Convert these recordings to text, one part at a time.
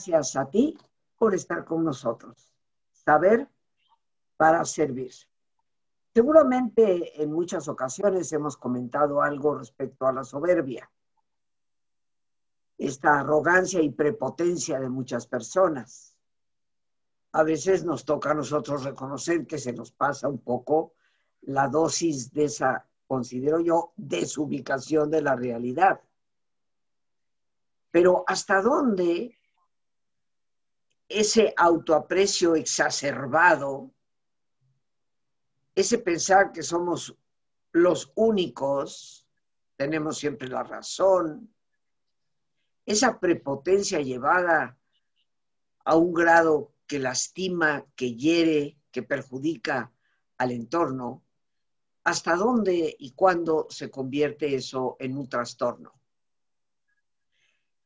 Gracias a ti por estar con nosotros. Saber para servir. Seguramente en muchas ocasiones hemos comentado algo respecto a la soberbia, esta arrogancia y prepotencia de muchas personas. A veces nos toca a nosotros reconocer que se nos pasa un poco la dosis de esa, considero yo, desubicación de la realidad. Pero ¿hasta dónde ese autoaprecio exacerbado, ese pensar que somos los únicos, tenemos siempre la razón, esa prepotencia llevada a un grado que lastima, que hiere, que perjudica al entorno, ¿hasta dónde y cuándo se convierte eso en un trastorno?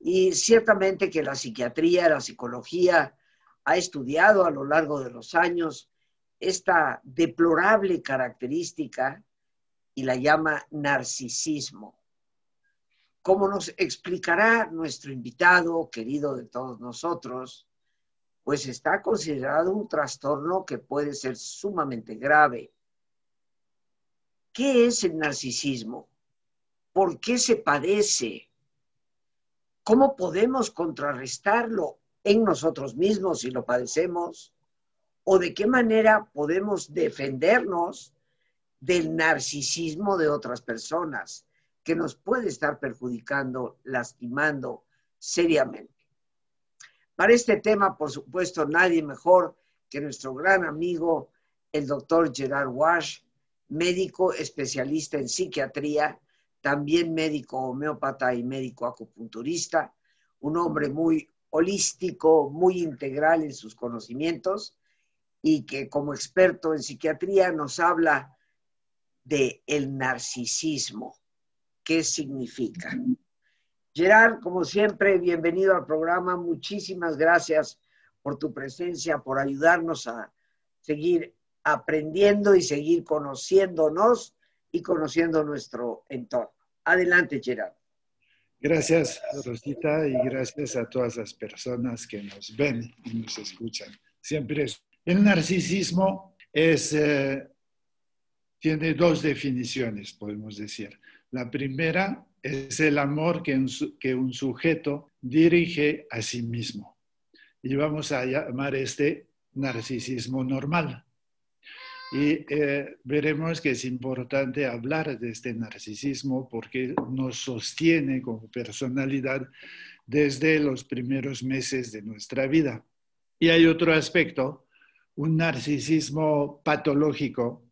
Y ciertamente que la psiquiatría, la psicología ha estudiado a lo largo de los años esta deplorable característica y la llama narcisismo. Como nos explicará nuestro invitado, querido de todos nosotros, pues está considerado un trastorno que puede ser sumamente grave. ¿Qué es el narcisismo? ¿Por qué se padece? ¿Cómo podemos contrarrestarlo en nosotros mismos si lo padecemos? ¿O de qué manera podemos defendernos del narcisismo de otras personas que nos puede estar perjudicando, lastimando seriamente? Para este tema, por supuesto, nadie mejor que nuestro gran amigo, el doctor Gerard Wash, médico especialista en psiquiatría también médico homeópata y médico acupunturista, un hombre muy holístico, muy integral en sus conocimientos y que como experto en psiquiatría nos habla de el narcisismo. ¿Qué significa? Gerard, como siempre, bienvenido al programa. Muchísimas gracias por tu presencia, por ayudarnos a seguir aprendiendo y seguir conociéndonos y conociendo nuestro entorno. Adelante, Gerard. Gracias, Rosita, y gracias a todas las personas que nos ven y nos escuchan. Siempre es. El narcisismo es, eh, tiene dos definiciones, podemos decir. La primera es el amor que un, que un sujeto dirige a sí mismo. Y vamos a llamar este narcisismo normal. Y eh, veremos que es importante hablar de este narcisismo porque nos sostiene como personalidad desde los primeros meses de nuestra vida. Y hay otro aspecto, un narcisismo patológico,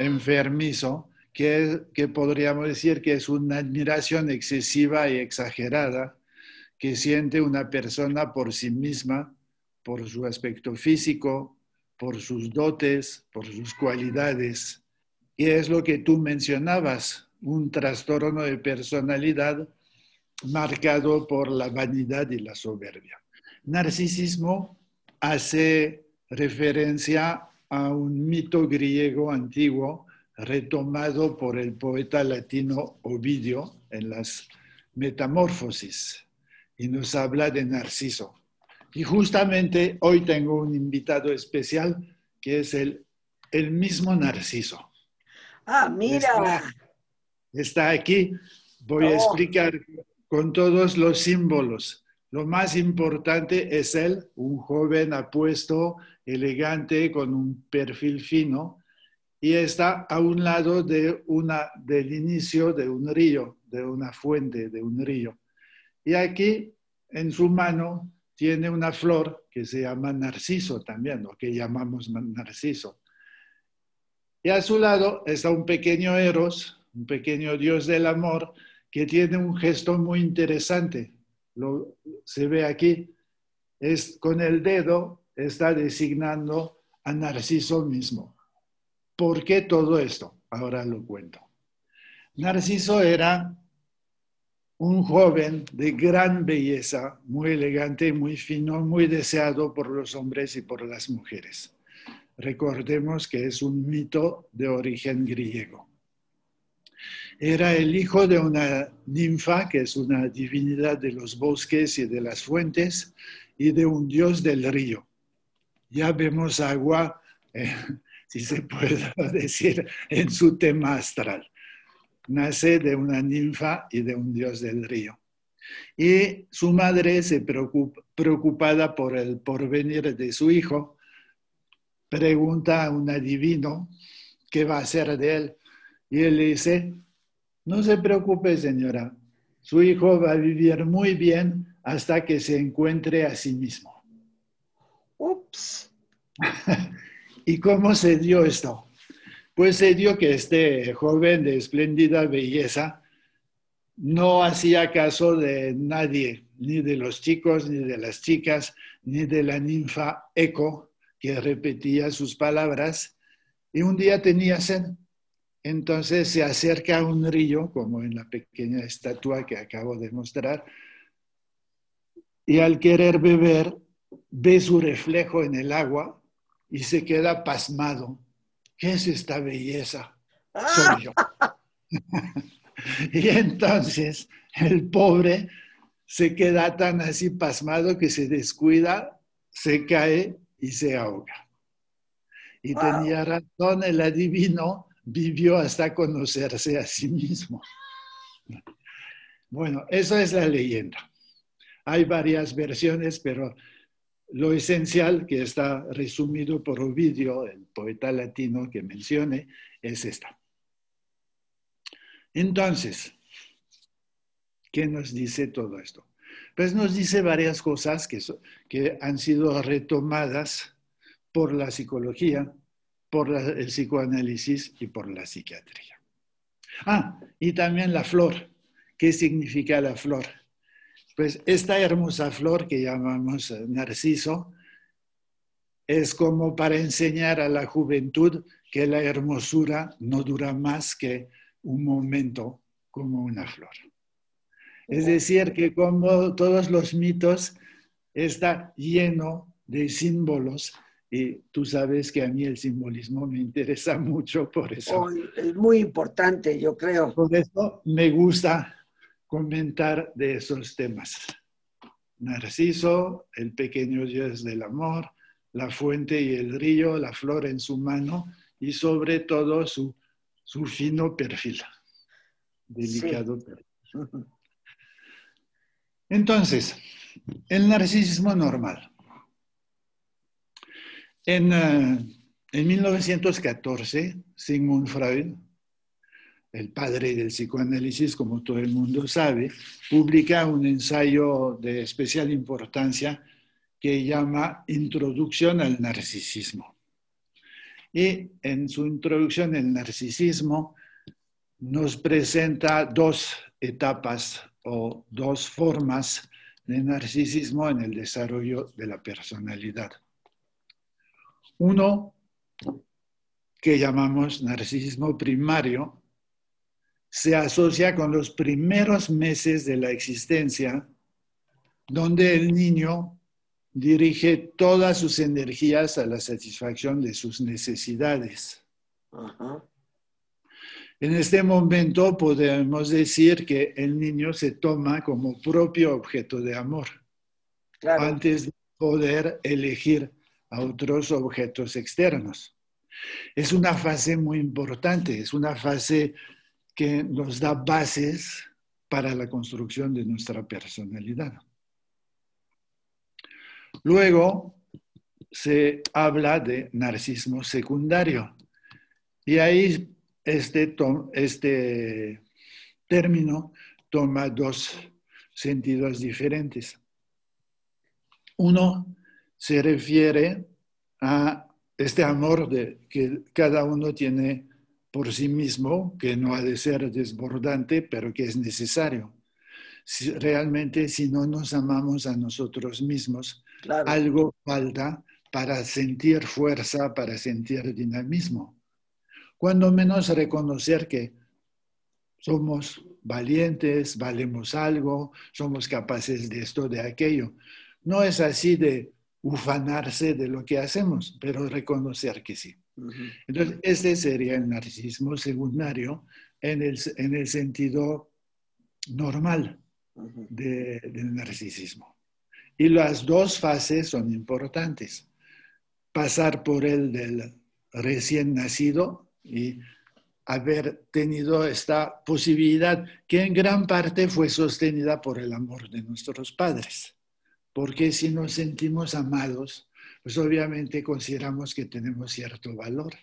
enfermizo, que, que podríamos decir que es una admiración excesiva y exagerada que siente una persona por sí misma, por su aspecto físico, por sus dotes, por sus cualidades. Y es lo que tú mencionabas, un trastorno de personalidad marcado por la vanidad y la soberbia. Narcisismo hace referencia a un mito griego antiguo retomado por el poeta latino Ovidio en las Metamorfosis y nos habla de Narciso. Y justamente hoy tengo un invitado especial que es el, el mismo Narciso. Ah, mira. Está, aquí. Voy a oh. explicar con todos los símbolos. Lo más importante es él, un joven apuesto, elegante, con un perfil fino, y está a un lado de una, del inicio de un río, de una fuente, de un río. Y aquí, en su mano, tiene una flor que se llama narciso también, o que llamamos narciso. Y a su lado está un pequeño Eros, un pequeño dios del amor, que tiene un gesto muy interesante. Lo, se ve aquí, es con el dedo está designando a Narciso mismo. ¿Por qué todo esto? Ahora lo cuento. Narciso era un joven de gran belleza, muy elegante, muy fino, muy deseado por los hombres y por las mujeres. Recordemos que es un mito de origen griego. Era el hijo de una ninfa, que es una divinidad de los bosques y de las fuentes, y de un dios del río. Ya vemos agua, eh, si se puede decir, en su tema astral. Nace de una ninfa y de un dios del río. Y su madre se preocupa, preocupada por el porvenir de su hijo, pregunta a un adivino qué va a hacer de él. Y él le dice, no se preocupe señora, su hijo va a vivir muy bien hasta que se encuentre a sí mismo. Ups. ¿Y cómo se dio esto? Pues se dio que este joven de espléndida belleza no hacía caso de nadie, ni de los chicos, ni de las chicas, ni de la ninfa Eco, que repetía sus palabras, y un día tenía sed. Entonces se acerca a un río, como en la pequeña estatua que acabo de mostrar, y al querer beber, ve su reflejo en el agua y se queda pasmado. ¿Qué es esta belleza? Soy yo. y entonces el pobre se queda tan así pasmado que se descuida, se cae y se ahoga. Y tenía razón el adivino, vivió hasta conocerse a sí mismo. Bueno, esa es la leyenda. Hay varias versiones, pero lo esencial que está resumido por Ovidio, el poeta latino que mencioné, es esta. Entonces, ¿qué nos dice todo esto? Pues nos dice varias cosas que, que han sido retomadas por la psicología, por el psicoanálisis y por la psiquiatría. Ah, y también la flor. ¿Qué significa la flor? Pues esta hermosa flor que llamamos narciso es como para enseñar a la juventud que la hermosura no dura más que un momento como una flor. Es decir, que como todos los mitos está lleno de símbolos y tú sabes que a mí el simbolismo me interesa mucho, por eso. es muy importante, yo creo. Por eso me gusta comentar de esos temas. Narciso, el pequeño dios del amor, la fuente y el río, la flor en su mano y sobre todo su, su fino perfil, delicado perfil. Entonces, el narcisismo normal. En, 1914, eh, Sigmund Freud, el padre del psicoanálisis, como todo el mundo sabe, publica un ensayo de especial importancia que llama Introducción al Narcisismo. Y en su introducción al narcisismo nos presenta dos etapas o dos formas de narcisismo en el desarrollo de la personalidad. Uno que llamamos narcisismo primario se asocia con los primeros meses de la existencia, donde el niño dirige todas sus energías a la satisfacción de sus necesidades. En este momento podemos decir que el niño se toma como propio objeto de amor, antes de poder elegir a otros objetos externos. Es una fase muy importante, es una fase que nos da bases para la construcción de nuestra personalidad. Luego se habla de narcisismo secundario y ahí este, este término toma dos sentidos diferentes. Uno se refiere a este amor de, que cada uno tiene por sí mismo, que no ha de ser desbordante, pero que es necesario. Si, realmente, si no nos amamos a nosotros mismos, algo falta para sentir fuerza, para sentir dinamismo. Cuando menos reconocer que somos valientes, valemos algo, somos capaces de esto, de aquello. No es así de ufanarse de lo que hacemos, pero reconocer que sí. Entonces, este sería el narcisismo secundario en el, en el sentido normal del narcisismo. Y las dos fases son importantes. Pasar por el del recién nacido y haber tenido esta posibilidad que en gran parte fue sostenida por el amor de nuestros padres. Porque si nos sentimos amados, pues obviamente consideramos que tenemos cierto valor.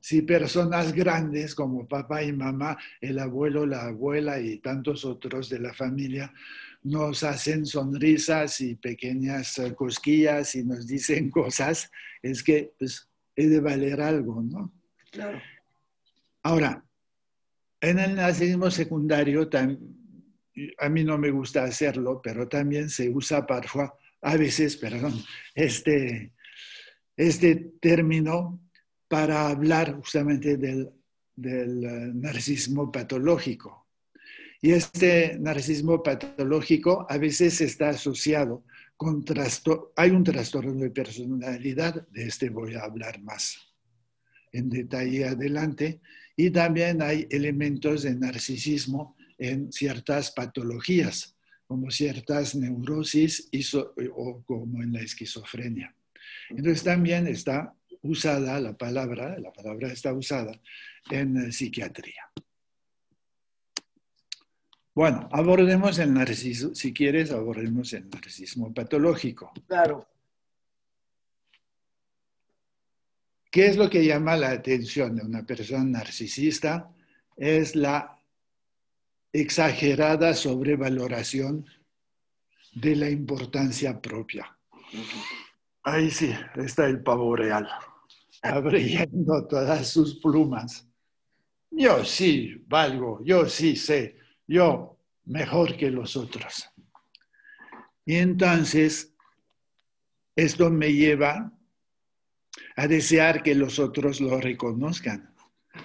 Si personas grandes como papá y mamá, el abuelo, la abuela y tantos otros de la familia nos hacen sonrisas y pequeñas cosquillas y nos dicen cosas, es que pues, he de valer algo, ¿no? Claro. Ahora, en el nazismo secundario, a mí no me gusta hacerlo, pero también se usa parfois, a veces, perdón, este, este término para hablar justamente del, del eh, narcisismo patológico. Y este narcisismo patológico a veces está asociado con trastorno, hay un trastorno de personalidad, de este voy a hablar más en detalle adelante, y también hay elementos de narcisismo en ciertas patologías, como ciertas neurosis o como en la esquizofrenia. Entonces también está usada la palabra, la palabra está usada en eh, psiquiatría. Bueno, abordemos el narcisismo, si quieres, abordemos el narcisismo patológico. Claro. ¿Qué es lo que llama la atención de una persona narcisista? Es la exagerada sobrevaloración de la importancia propia. Ahí sí, está el pavo real, abriendo todas sus plumas. Yo sí valgo, yo sí sé, yo mejor que los otros. Y entonces, esto me lleva a desear que los otros lo reconozcan.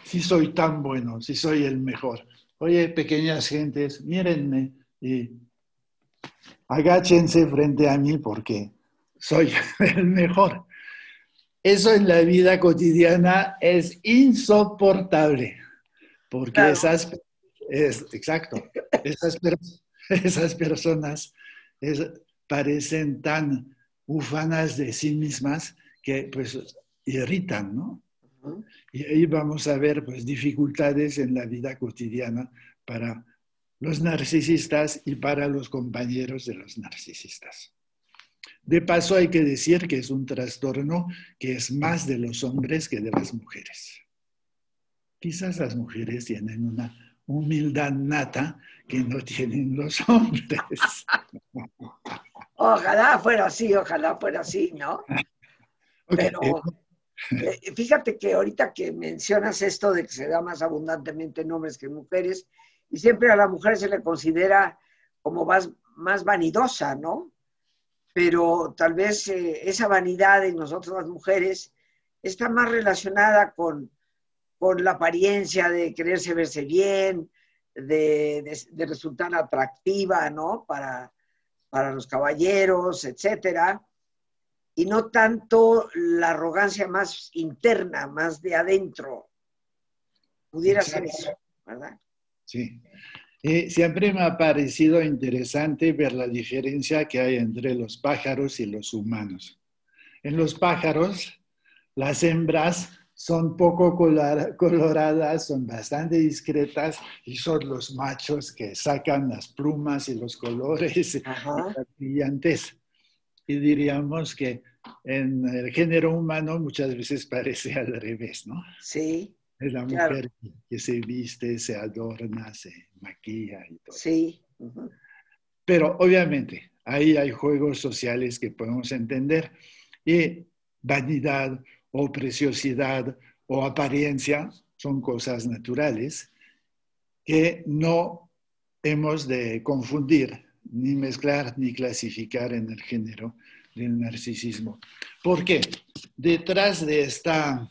Si soy tan bueno, si soy el mejor. Oye, pequeñas gentes, mírenme y agáchense frente a mí porque soy el mejor. Eso en la vida cotidiana es insoportable, porque esas, es, exacto, esas, esas personas parecen tan ufanas de sí mismas que pues irritan, ¿no? Y ahí vamos a ver pues dificultades en la vida cotidiana para los narcisistas y para los compañeros de los narcisistas. De paso hay que decir que es un trastorno que es más de los hombres que de las mujeres. Quizás las mujeres tienen una humildad nata que no tienen los hombres. Ojalá fuera así, ojalá fuera así, ¿no? Pero eh, fíjate que ahorita que mencionas esto de que se da más abundantemente en hombres que en mujeres, y siempre a la mujer se le considera como más, más vanidosa, ¿no? Pero tal vez eh, esa vanidad en nosotros las mujeres está más relacionada con, con la apariencia de quererse verse bien, de, de, resultar atractiva, ¿no? Para, para los caballeros, etcétera y no tanto la arrogancia más interna, más de adentro. Pudiera ser eso, ¿verdad? Sí. siempre me ha parecido interesante ver la diferencia que hay entre los pájaros y los humanos. En los pájaros, las hembras son poco coloradas, son bastante discretas y son los machos que sacan las plumas y los colores brillantes y diríamos que en el género humano muchas veces parece al revés, ¿no? Sí. Es la mujer que se viste, se adorna, se maquilla y todo. Sí. Pero obviamente ahí hay juegos sociales que podemos entender y vanidad o preciosidad o apariencia son cosas naturales que no hemos de confundir ni mezclar ni clasificar en el género del narcisismo. ¿Por qué? Detrás de esta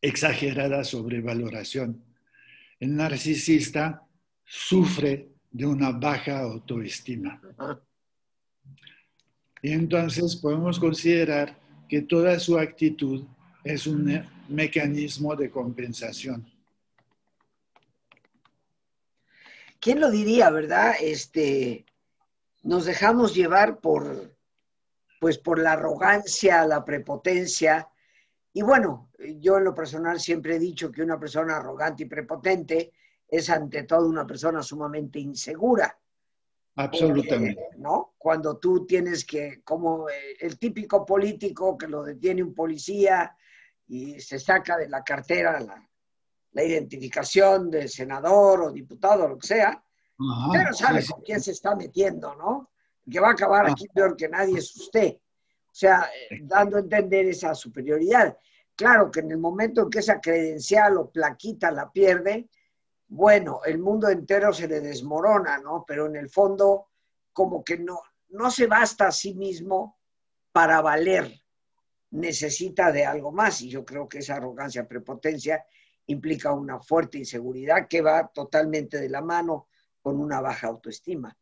exagerada sobrevaloración, el narcisista sufre de una baja autoestima. Y entonces podemos considerar que toda su actitud es un mecanismo de compensación. ¿Quién lo diría, verdad? Este, nos dejamos llevar por, pues por la arrogancia, la prepotencia. Y bueno, yo en lo personal siempre he dicho que una persona arrogante y prepotente es ante todo una persona sumamente insegura. Absolutamente. ¿No? Cuando tú tienes que, como eh, el típico político que lo detiene un policía y se saca de la cartera la, la identificación del senador o diputado, lo que sea, pero sabe con quién se está metiendo, ¿no? que va a acabar aquí peor que nadie es usted. O sea, eh, dando a entender esa superioridad. Claro que en el momento en que esa credencial o plaquita la pierde, bueno, el mundo entero se le desmorona, ¿no? Pero en el fondo, como que no, no se basta a sí mismo para valer, necesita de algo más. Y yo creo que esa arrogancia, prepotencia, implica una fuerte inseguridad que va totalmente de la mano con una baja autoestima.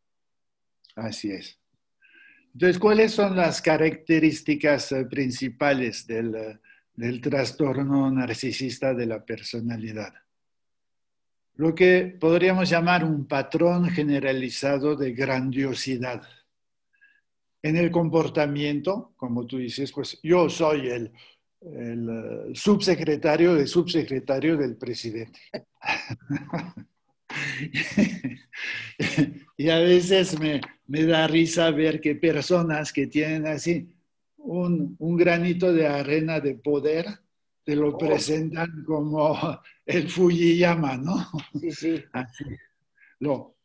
Así es. Entonces, ¿cuáles son las características eh, principales del, eh, del trastorno narcisista de la personalidad? Lo que podríamos llamar un patrón generalizado de grandiosidad. En el comportamiento, como tú dices, pues yo soy el, el eh, subsecretario de subsecretario del presidente. y a veces me, me, da risa ver que personas que tienen así un, un granito de arena de poder, te lo oh. presentan como el Fujiyama, ¿no? Sí, sí. Lo,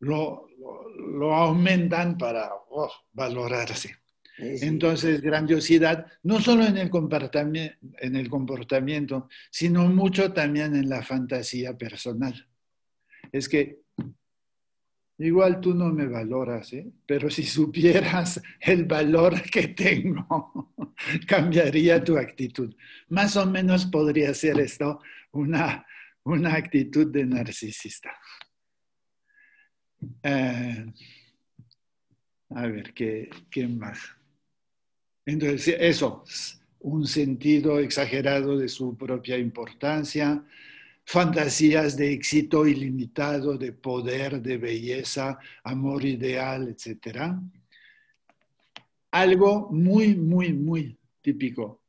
lo, lo, aumentan para oh, valorarse. Entonces, grandiosidad, no solo en el, en el comportamiento, sino mucho también en la fantasía personal. Es que igual tú no me valoras, ¿eh? pero si supieras el valor que tengo, cambiaría tu actitud. Más o menos podría ser esto una, una actitud de narcisista. Eh, a ver, ¿qué, ¿qué más? Entonces, eso, un sentido exagerado de su propia importancia, fantasías de éxito ilimitado, de poder, de belleza, amor ideal, etc. Algo muy, muy, muy típico.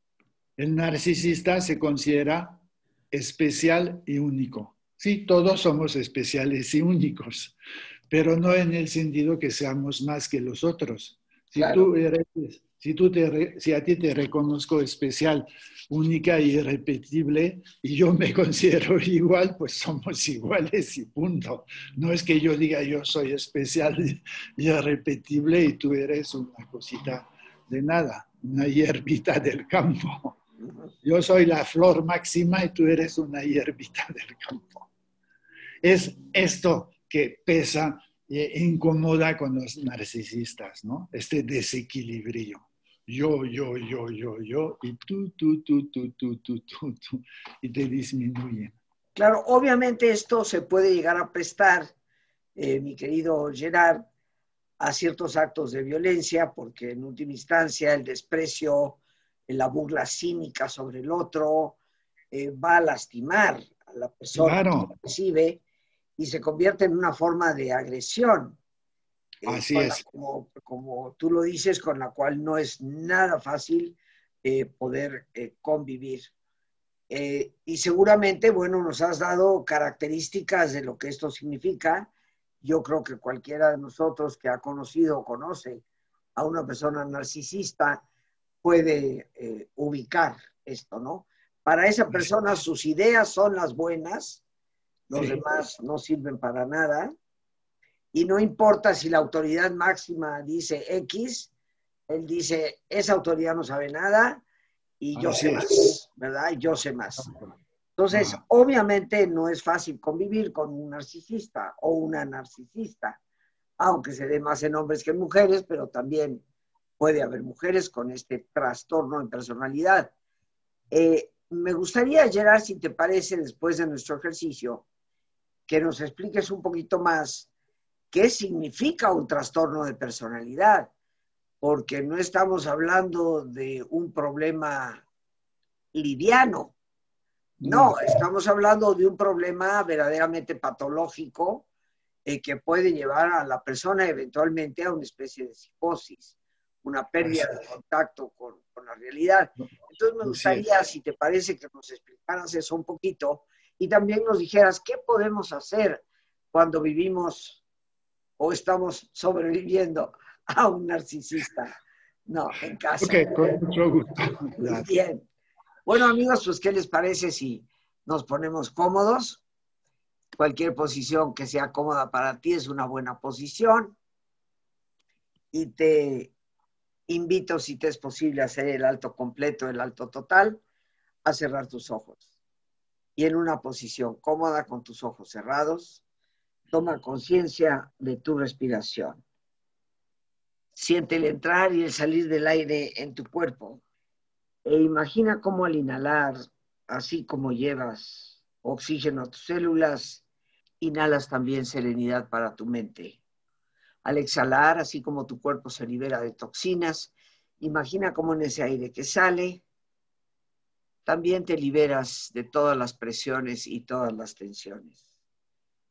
El narcisista se considera especial y único. Sí, todos somos especiales y únicos, pero no en el sentido que seamos más que los otros. Si tú eres si, tú te, si a ti te reconozco especial, única y irrepetible, y yo me considero igual, pues somos iguales y punto. No es que yo diga yo soy especial y irrepetible y tú eres una cosita de nada, una hierbita del campo. Yo soy la flor máxima y tú eres una hierbita del campo. Es esto que pesa e incomoda con los narcisistas, ¿no? Este desequilibrio yo, yo, yo, yo, yo, y tú, tú, tú, tú, tú, tú, tú, tú, y te disminuyen. Claro, obviamente esto se puede llegar a prestar, eh, mi querido Gerard, a ciertos actos de violencia, porque en última instancia el desprecio, la burla cínica sobre el otro, eh, va a lastimar a la persona que lo recibe y se convierte en una forma de agresión. Eh, Así es. Como, tú lo dices, con la cual no es nada fácil eh, poder eh, convivir. y seguramente, bueno, nos has dado características de lo que esto significa. Yo creo que cualquiera de nosotros que ha conocido o conoce a una persona narcisista puede ubicar esto, ¿no? Para esa persona sus ideas son las buenas, los demás no sirven para nada y no importa si la autoridad máxima dice X, él dice, esa autoridad no sabe nada y yo sé más, ¿verdad? Yo sé más. Entonces, obviamente no es fácil convivir con un narcisista o una narcisista, aunque se dé más en hombres que en mujeres, pero también puede haber mujeres con este trastorno de personalidad. Eh, me gustaría, Gerard, si te parece, después de nuestro ejercicio, que nos expliques un poquito más qué significa un trastorno de personalidad, porque no estamos hablando de un problema liviano, no, estamos hablando de un problema verdaderamente patológico eh, que puede llevar a la persona eventualmente a una especie de psicosis, una pérdida de contacto con, con la realidad. Entonces me gustaría, si te parece, que nos explicaras eso un poquito y también nos dijeras qué podemos hacer cuando vivimos o estamos sobreviviendo a un narcisista. No, en casa. Ok, con mucho gusto. Bien. Bueno, amigos, pues, ¿qué les parece si nos ponemos cómodos? Cualquier posición que sea cómoda para ti es una buena posición. Y te invito, si te es posible, a hacer el alto completo, el alto total, a cerrar tus ojos. Y en una posición cómoda, con tus ojos cerrados, toma conciencia de tu respiración. Siente el entrar y el salir del aire en tu cuerpo. E imagina cómo al inhalar, así como llevas oxígeno a tus células, inhalas también serenidad para tu mente. Al exhalar, así como tu cuerpo se libera de toxinas, imagina cómo en ese aire que sale, también te liberas de todas las presiones y todas las tensiones.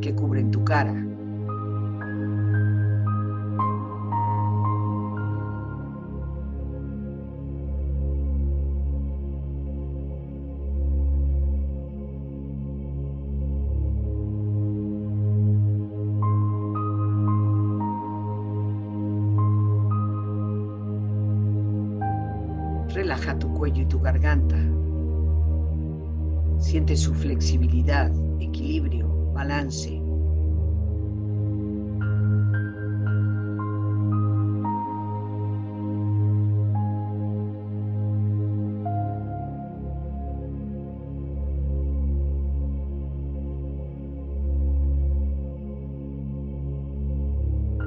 que cubren tu cara.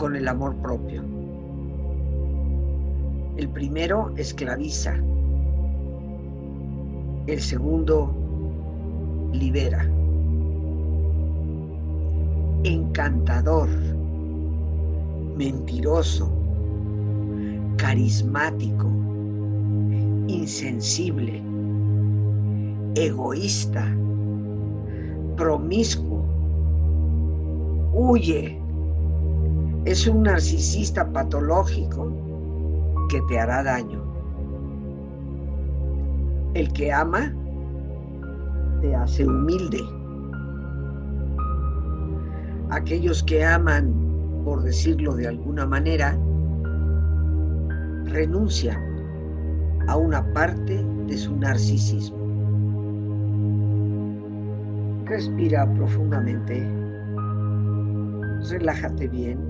con el amor propio. El primero esclaviza, el segundo libera. Encantador, mentiroso, carismático, insensible, egoísta, promiscuo, huye, es un narcisista patológico que te hará daño. El que ama te hace humilde. Aquellos que aman, por decirlo de alguna manera, renuncian a una parte de su narcisismo. Respira profundamente, relájate bien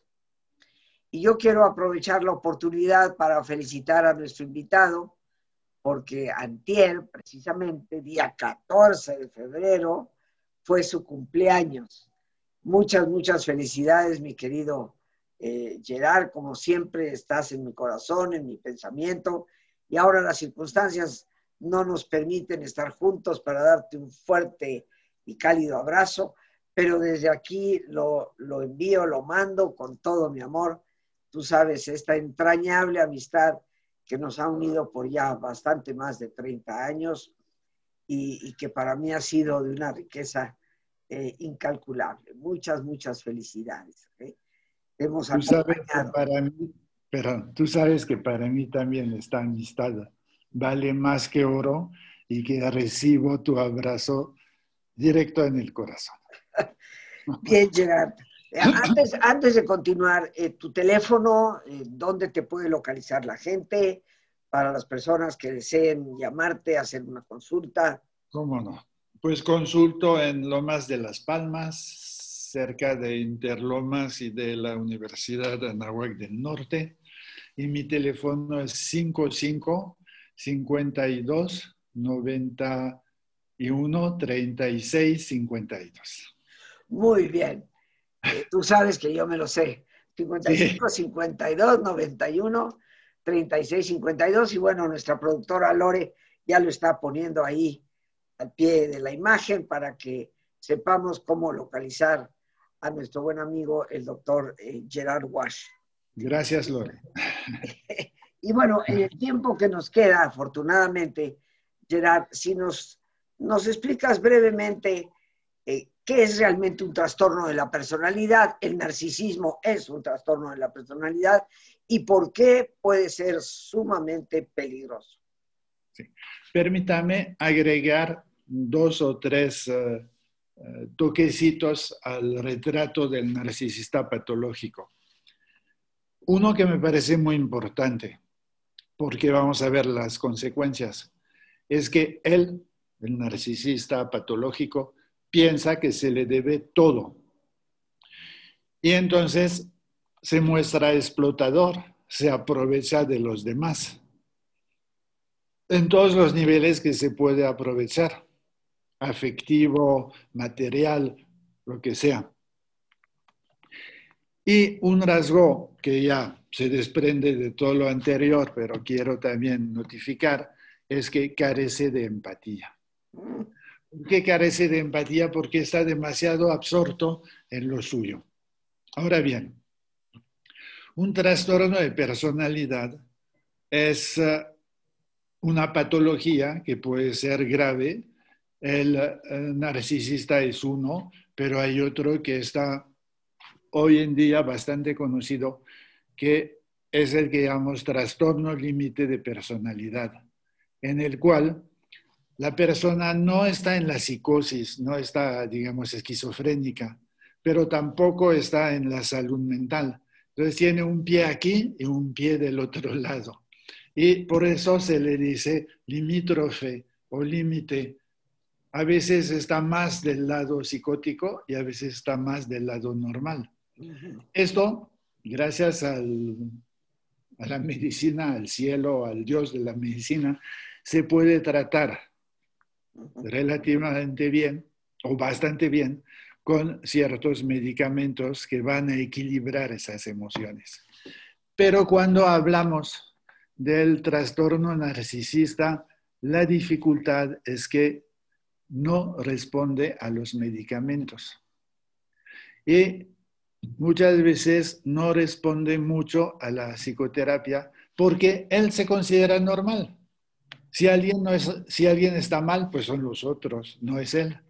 Y yo quiero aprovechar la oportunidad para felicitar a nuestro invitado, porque antier, precisamente, día 14 de febrero, fue su cumpleaños. Muchas, muchas felicidades, mi querido eh, Gerard. Como siempre, estás en mi corazón, en mi pensamiento. Y ahora las circunstancias no nos permiten estar juntos para darte un fuerte y cálido abrazo, pero desde aquí lo, lo envío, lo mando con todo mi amor tú sabes, esta entrañable amistad que nos ha unido por ya bastante más de 30 años y, que para mí ha sido de una riqueza eh, incalculable. Muchas, muchas felicidades. ¿eh? Hemos tú sabes que para mí, pero tú sabes que para mí también esta amistad vale más que oro y que recibo tu abrazo directo en el corazón. Bien, Gerard. Eh, antes, antes de continuar, eh, tu teléfono, eh, ¿dónde te puede localizar la gente para las personas que deseen llamarte, hacer una consulta? ¿Cómo no? Pues consulto en Lomas de las Palmas, cerca de Interlomas y de la Universidad de Anahuac del Norte. Y mi teléfono es 55 52 91 36 52. Muy bien. Eh, tú sabes que yo me lo sé. 55, 52, 91, 36, 52. Y bueno, nuestra productora Lore ya lo está poniendo ahí al pie de la imagen para que sepamos cómo localizar a nuestro buen amigo, el doctor eh, Gerard Wash. Gracias, Lore. y bueno, en el tiempo que nos queda, afortunadamente, Gerard, si nos, nos explicas brevemente eh, ¿Qué es realmente un trastorno de la personalidad? El narcisismo es un trastorno de la personalidad y por qué puede ser sumamente peligroso. Permítame agregar dos o tres eh, toquecitos al retrato del narcisista patológico. Uno que me parece muy importante, porque vamos a ver las consecuencias, es que él, el narcisista patológico, piensa que se le debe todo. Y entonces se muestra explotador, se aprovecha de los demás en todos los niveles que se puede aprovechar, afectivo, material, lo que sea. Y un rasgo que ya se desprende de todo lo anterior, pero quiero también notificar, es que carece de empatía. ¿Por qué carece de empatía? Porque está demasiado absorto en lo suyo. Ahora bien, un trastorno de personalidad es eh, una patología que puede ser grave. El, narcisista es uno, pero hay otro que está hoy en día bastante conocido, que es el que llamamos trastorno límite de personalidad, en el cual la persona no está en la psicosis, no está, digamos, esquizofrénica, pero tampoco está en la salud mental. Entonces tiene un pie aquí y un pie del otro lado. Y por eso se le dice limítrofe o límite. A veces está más del lado psicótico y a veces está más del lado normal. Esto, gracias a la medicina, al cielo, al Dios de la medicina, se puede tratar relativamente bien o bastante bien con ciertos medicamentos que van a equilibrar esas emociones. Pero cuando hablamos del trastorno narcisista, la dificultad es que no responde a los medicamentos. Y muchas veces no responde mucho a la psicoterapia porque él se considera normal. Si alguien, no es, si alguien está mal, pues son los otros, no es él.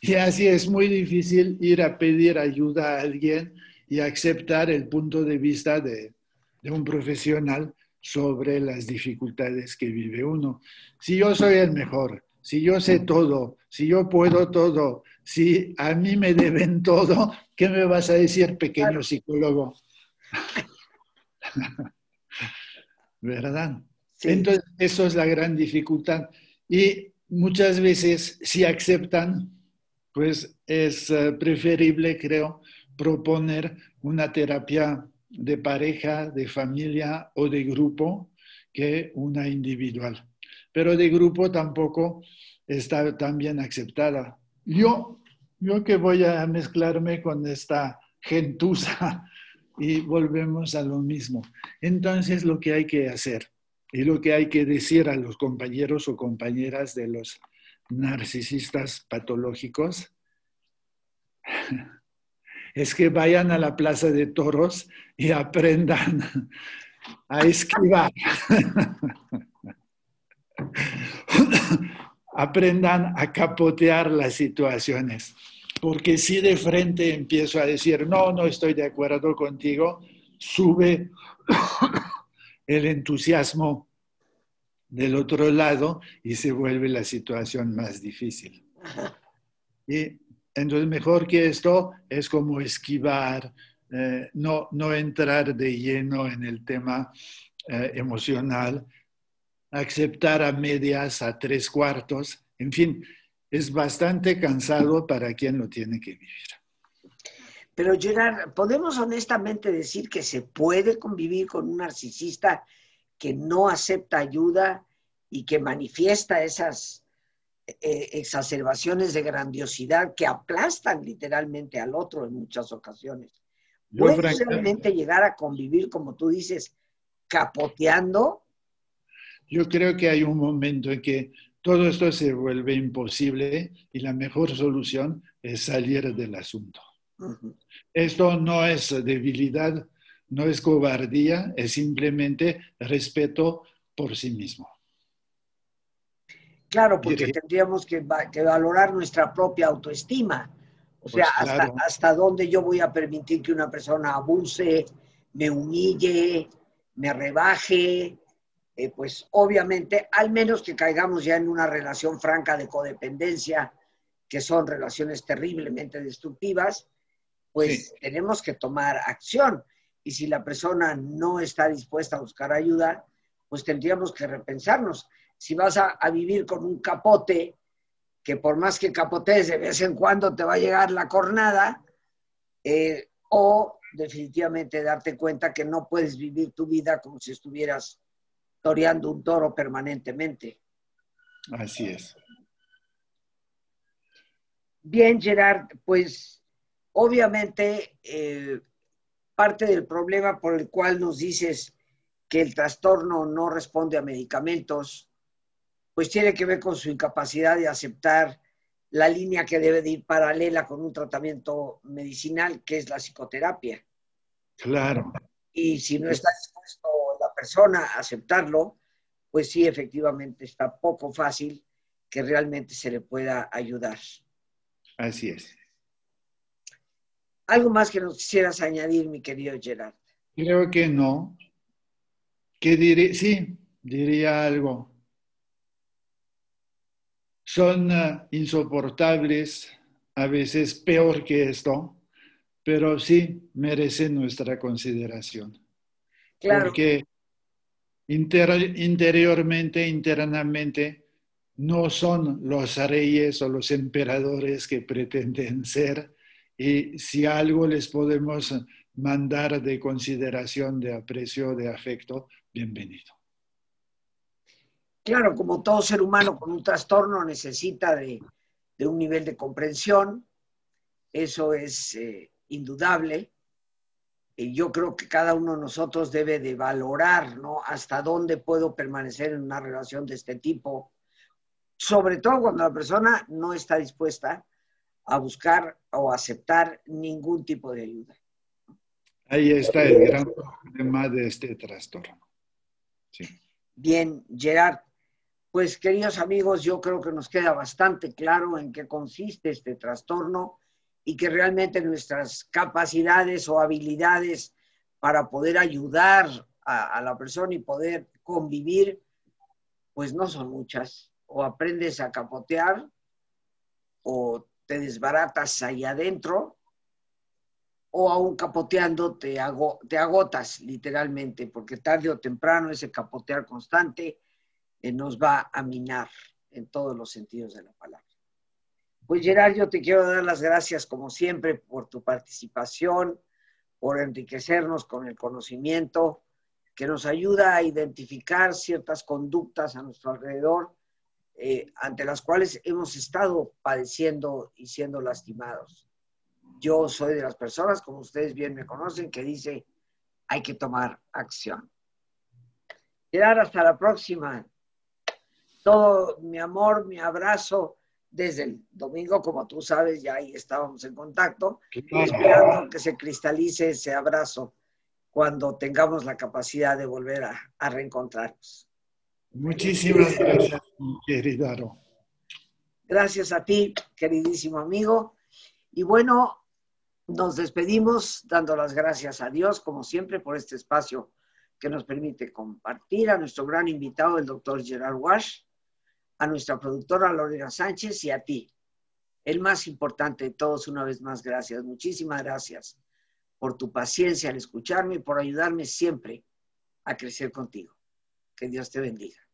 Y, así es muy difícil ir a pedir ayuda a alguien y aceptar el punto de vista de un profesional sobre las dificultades que vive uno. Si yo soy el mejor, si yo sé todo, si yo puedo todo, si a mí me deben todo, ¿qué me vas a decir, pequeño psicólogo? ¿Verdad? Entonces, eso es la gran dificultad. Y muchas veces, si aceptan, pues es eh, preferible, creo, proponer una terapia de pareja, de familia o de grupo que una individual. Pero de grupo tampoco está tan bien aceptada. Yo, yo que voy a mezclarme con esta gentuza y volvemos a lo mismo. Entonces lo que hay que hacer y lo que hay que decir a los compañeros o compañeras de los narcisistas patológicos es que vayan a la plaza de toros y aprendan a esquivar. aprendan a capotear las situaciones. Porque si de frente empiezo a decir, no, no estoy de acuerdo contigo, sube el entusiasmo del otro lado y se vuelve la situación más difícil. Y entonces, mejor que esto es como esquivar, eh, no, no entrar de lleno en el tema eh, emocional, aceptar a medias, a tres cuartos, en fin, es bastante cansado para quien lo tiene que vivir. Pero Gerard, ¿podemos honestamente decir que se puede convivir con un narcisista que no acepta ayuda y que manifiesta esas eh, exacerbaciones de grandiosidad que aplastan literalmente al otro en muchas ocasiones. ¿Puedes realmente llegar a convivir, como tú dices, capoteando? Yo creo que hay un momento en que todo esto se vuelve imposible y la mejor solución es salir del asunto. Esto no es debilidad, no es cobardía, es simplemente respeto por sí mismo. Claro, porque tendríamos que, valorar nuestra propia autoestima. O sea, pues hasta, dónde yo voy a permitir que una persona abuse, me humille, me rebaje. Eh, pues obviamente, al menos que caigamos ya en una relación franca de codependencia, que son relaciones terriblemente destructivas, pues tenemos que tomar acción. Y si la persona no está dispuesta a buscar ayuda, pues tendríamos que repensarnos. Si vas a, vivir con un capote, que por más que capotees de vez en cuando te va a llegar la cornada, eh, o definitivamente darte cuenta que no puedes vivir tu vida como si estuvieras toreando un toro permanentemente. Así es. Bien, Gerard, pues obviamente eh, parte del problema por el cual nos dices que el trastorno no responde a medicamentos, pues tiene que ver con su incapacidad de aceptar la línea que debe de ir paralela con un tratamiento medicinal, que es la psicoterapia. Claro. Y si no está dispuesto la persona a aceptarlo, pues sí, efectivamente está poco fácil que realmente se le pueda ayudar. Así es. ¿Algo más que nos quisieras añadir, mi querido Gerard? Creo que no. ¿Qué diré? Sí, diría algo. Son uh, insoportables, a veces peor que esto, pero sí merecen nuestra consideración. Claro. Porque interiormente, internamente, no son los reyes o los emperadores que pretenden ser, y si algo les podemos mandar de consideración, de aprecio, de afecto, bienvenido. Claro, como todo ser humano con un trastorno necesita de, un nivel de comprensión, eso es eh, indudable. Y yo creo que cada uno de nosotros debe de valorar, ¿no? Hasta dónde puedo permanecer en una relación de este tipo, sobre todo cuando la persona no está dispuesta a buscar o aceptar ningún tipo de ayuda. Ahí está el gran problema de este trastorno. Bien, Gerard, pues queridos amigos, yo creo que nos queda bastante claro en qué consiste este trastorno y que realmente nuestras capacidades o habilidades para poder ayudar a, la persona y poder convivir, pues no son muchas. O aprendes a capotear o te desbaratas ahí adentro o aún capoteando te, agotas literalmente, porque tarde o temprano ese capotear constante eh, nos va a minar en todos los sentidos de la palabra. Pues Gerard, yo te quiero dar las gracias como siempre por tu participación, por enriquecernos con el conocimiento que nos ayuda a identificar ciertas conductas a nuestro alrededor eh, ante las cuales hemos estado padeciendo y siendo lastimados. Yo soy de las personas, como ustedes bien me conocen, que dice hay que tomar acción. Gerard, hasta la próxima. Todo mi amor, mi abrazo desde el domingo, como tú sabes, ya ahí estábamos en contacto, esperando que se cristalice ese abrazo cuando tengamos la capacidad de volver a, reencontrarnos. Muchísimas gracias, querido. Gracias a ti, queridísimo amigo. Y bueno, nos despedimos dando las gracias a Dios, como siempre, por este espacio que nos permite compartir a nuestro gran invitado, el doctor Gerard Wash a nuestra productora Lorena Sánchez y a ti. El más importante de todos, una vez más, gracias. Muchísimas gracias por tu paciencia al escucharme y por ayudarme siempre a crecer contigo. Que Dios te bendiga.